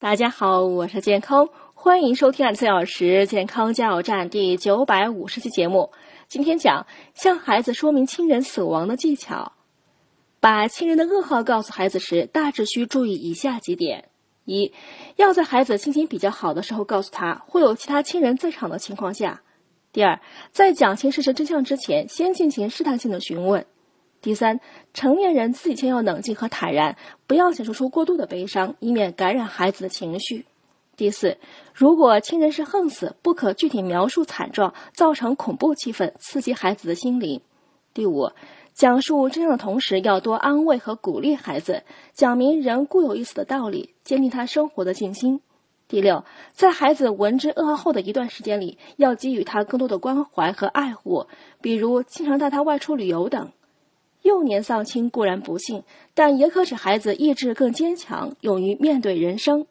大家好，我是健康，欢迎收听二十四小时健康加油站第九百五十期节目。今天讲向孩子说明亲人死亡的技巧。把亲人的噩耗告诉孩子时，大致需注意以下几点：一，要在孩子心情比较好的时候告诉他，会有其他亲人在场的情况下；第二，在讲清事实真相之前，先进行试探性的询问。第三，成年人自己先要冷静和坦然，不要显示出过度的悲伤，以免感染孩子的情绪。第四，如果亲人是横死，不可具体描述惨状，造成恐怖气氛，刺激孩子的心灵。第五，讲述真相的同时，要多安慰和鼓励孩子，讲明人固有一死的道理，坚定他生活的信心。第六，在孩子闻之噩耗后的一段时间里，要给予他更多的关怀和爱护，比如经常带他外出旅游等。幼年丧亲固然不幸，但也可使孩子意志更坚强，勇于面对人生。